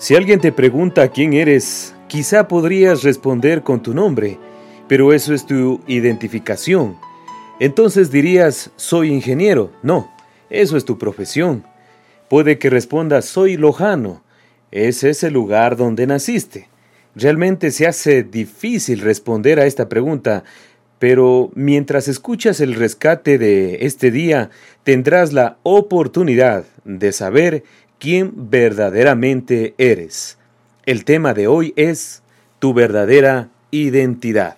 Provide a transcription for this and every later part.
Si alguien te pregunta quién eres, quizá podrías responder con tu nombre, pero eso es tu identificación. Entonces dirías, soy ingeniero. No, eso es tu profesión. Puede que respondas, soy lojano. Ese es el lugar donde naciste. Realmente se hace difícil responder a esta pregunta, pero mientras escuchas el rescate de este día, tendrás la oportunidad de saber quién verdaderamente eres. El tema de hoy es tu verdadera identidad.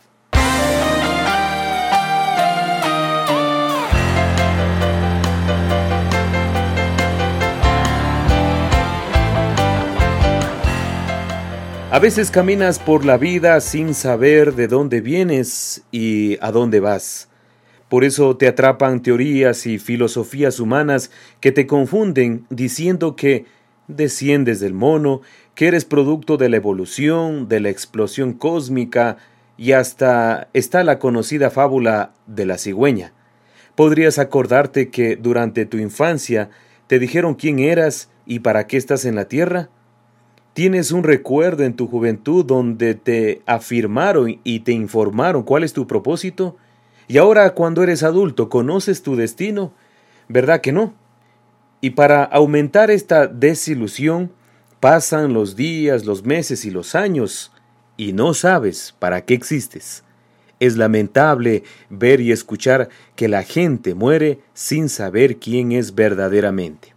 A veces caminas por la vida sin saber de dónde vienes y a dónde vas. Por eso te atrapan teorías y filosofías humanas que te confunden diciendo que desciendes del mono, que eres producto de la evolución, de la explosión cósmica y hasta está la conocida fábula de la cigüeña. Podrías acordarte que durante tu infancia te dijeron quién eras y para qué estás en la tierra. ¿Tienes un recuerdo en tu juventud donde te afirmaron y te informaron cuál es tu propósito? Y ahora cuando eres adulto, ¿conoces tu destino? ¿Verdad que no? Y para aumentar esta desilusión, pasan los días, los meses y los años, y no sabes para qué existes. Es lamentable ver y escuchar que la gente muere sin saber quién es verdaderamente.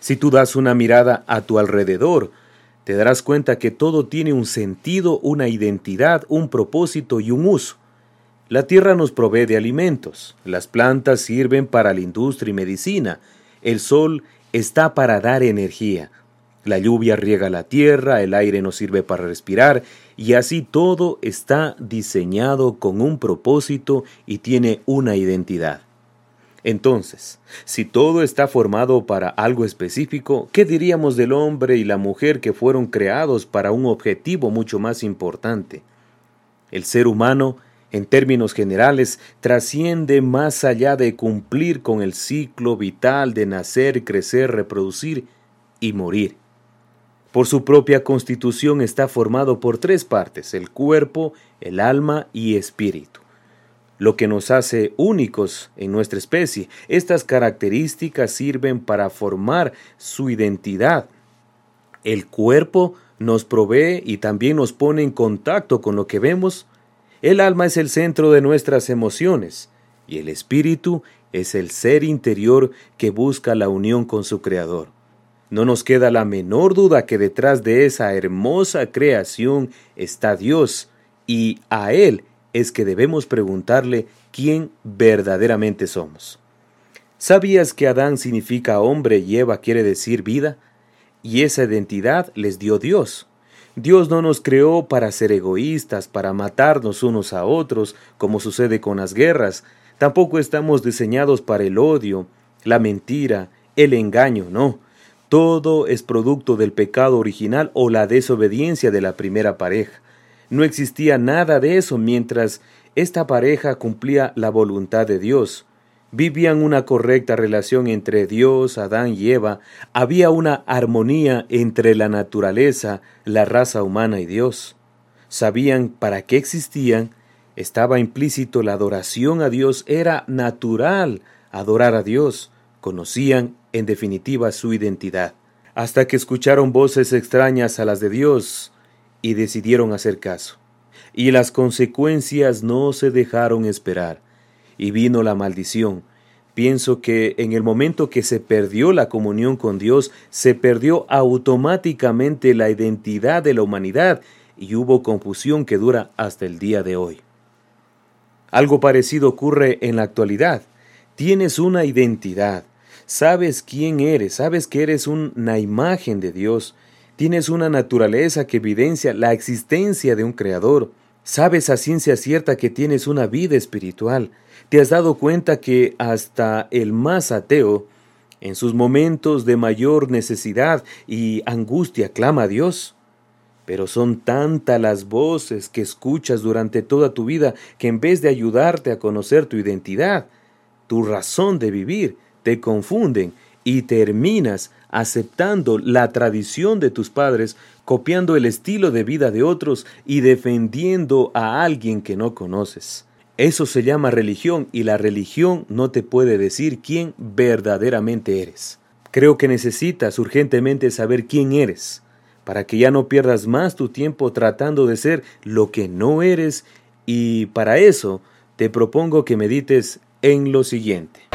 Si tú das una mirada a tu alrededor, te darás cuenta que todo tiene un sentido, una identidad, un propósito y un uso. La tierra nos provee de alimentos, las plantas sirven para la industria y medicina, el sol está para dar energía, la lluvia riega la tierra, el aire nos sirve para respirar, y así todo está diseñado con un propósito y tiene una identidad. Entonces, si todo está formado para algo específico, ¿qué diríamos del hombre y la mujer que fueron creados para un objetivo mucho más importante? El ser humano, en términos generales, trasciende más allá de cumplir con el ciclo vital de nacer, crecer, reproducir y morir. Por su propia constitución está formado por tres partes, el cuerpo, el alma y espíritu lo que nos hace únicos en nuestra especie. Estas características sirven para formar su identidad. El cuerpo nos provee y también nos pone en contacto con lo que vemos. El alma es el centro de nuestras emociones y el espíritu es el ser interior que busca la unión con su Creador. No nos queda la menor duda que detrás de esa hermosa creación está Dios y a Él es que debemos preguntarle quién verdaderamente somos. ¿Sabías que Adán significa hombre y Eva quiere decir vida? Y esa identidad les dio Dios. Dios no nos creó para ser egoístas, para matarnos unos a otros, como sucede con las guerras. Tampoco estamos diseñados para el odio, la mentira, el engaño, no. Todo es producto del pecado original o la desobediencia de la primera pareja. No existía nada de eso mientras esta pareja cumplía la voluntad de Dios. Vivían una correcta relación entre Dios, Adán y Eva. Había una armonía entre la naturaleza, la raza humana y Dios. Sabían para qué existían. Estaba implícito la adoración a Dios. Era natural adorar a Dios. Conocían, en definitiva, su identidad. Hasta que escucharon voces extrañas a las de Dios y decidieron hacer caso. Y las consecuencias no se dejaron esperar, y vino la maldición. Pienso que en el momento que se perdió la comunión con Dios, se perdió automáticamente la identidad de la humanidad, y hubo confusión que dura hasta el día de hoy. Algo parecido ocurre en la actualidad. Tienes una identidad, sabes quién eres, sabes que eres una imagen de Dios, tienes una naturaleza que evidencia la existencia de un Creador, sabes a ciencia cierta que tienes una vida espiritual, te has dado cuenta que hasta el más ateo, en sus momentos de mayor necesidad y angustia, clama a Dios. Pero son tantas las voces que escuchas durante toda tu vida que en vez de ayudarte a conocer tu identidad, tu razón de vivir, te confunden y terminas aceptando la tradición de tus padres, copiando el estilo de vida de otros y defendiendo a alguien que no conoces. Eso se llama religión y la religión no te puede decir quién verdaderamente eres. Creo que necesitas urgentemente saber quién eres, para que ya no pierdas más tu tiempo tratando de ser lo que no eres y para eso te propongo que medites en lo siguiente.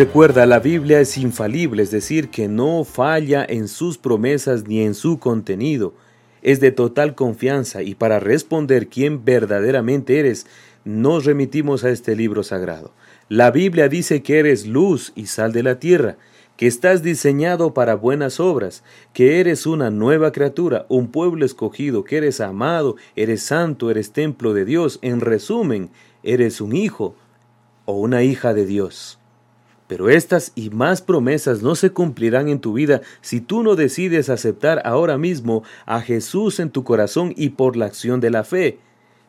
Recuerda, la Biblia es infalible, es decir, que no falla en sus promesas ni en su contenido. Es de total confianza y para responder quién verdaderamente eres, nos remitimos a este libro sagrado. La Biblia dice que eres luz y sal de la tierra, que estás diseñado para buenas obras, que eres una nueva criatura, un pueblo escogido, que eres amado, eres santo, eres templo de Dios. En resumen, eres un hijo o una hija de Dios. Pero estas y más promesas no se cumplirán en tu vida si tú no decides aceptar ahora mismo a Jesús en tu corazón y por la acción de la fe.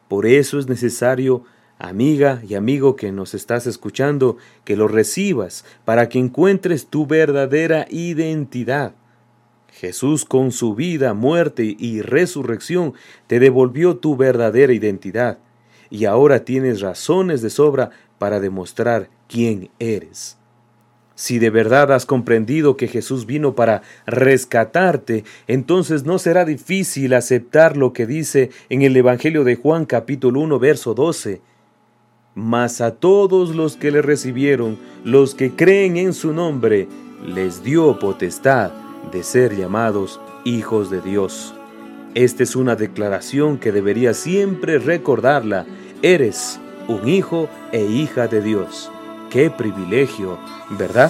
Por eso es necesario, amiga y amigo que nos estás escuchando, que lo recibas para que encuentres tu verdadera identidad. Jesús con su vida, muerte y resurrección te devolvió tu verdadera identidad y ahora tienes razones de sobra para demostrar quién eres. Si de verdad has comprendido que Jesús vino para rescatarte, entonces no será difícil aceptar lo que dice en el Evangelio de Juan capítulo 1 verso 12. Mas a todos los que le recibieron, los que creen en su nombre, les dio potestad de ser llamados hijos de Dios. Esta es una declaración que debería siempre recordarla. Eres un hijo e hija de Dios. Qué privilegio, ¿verdad?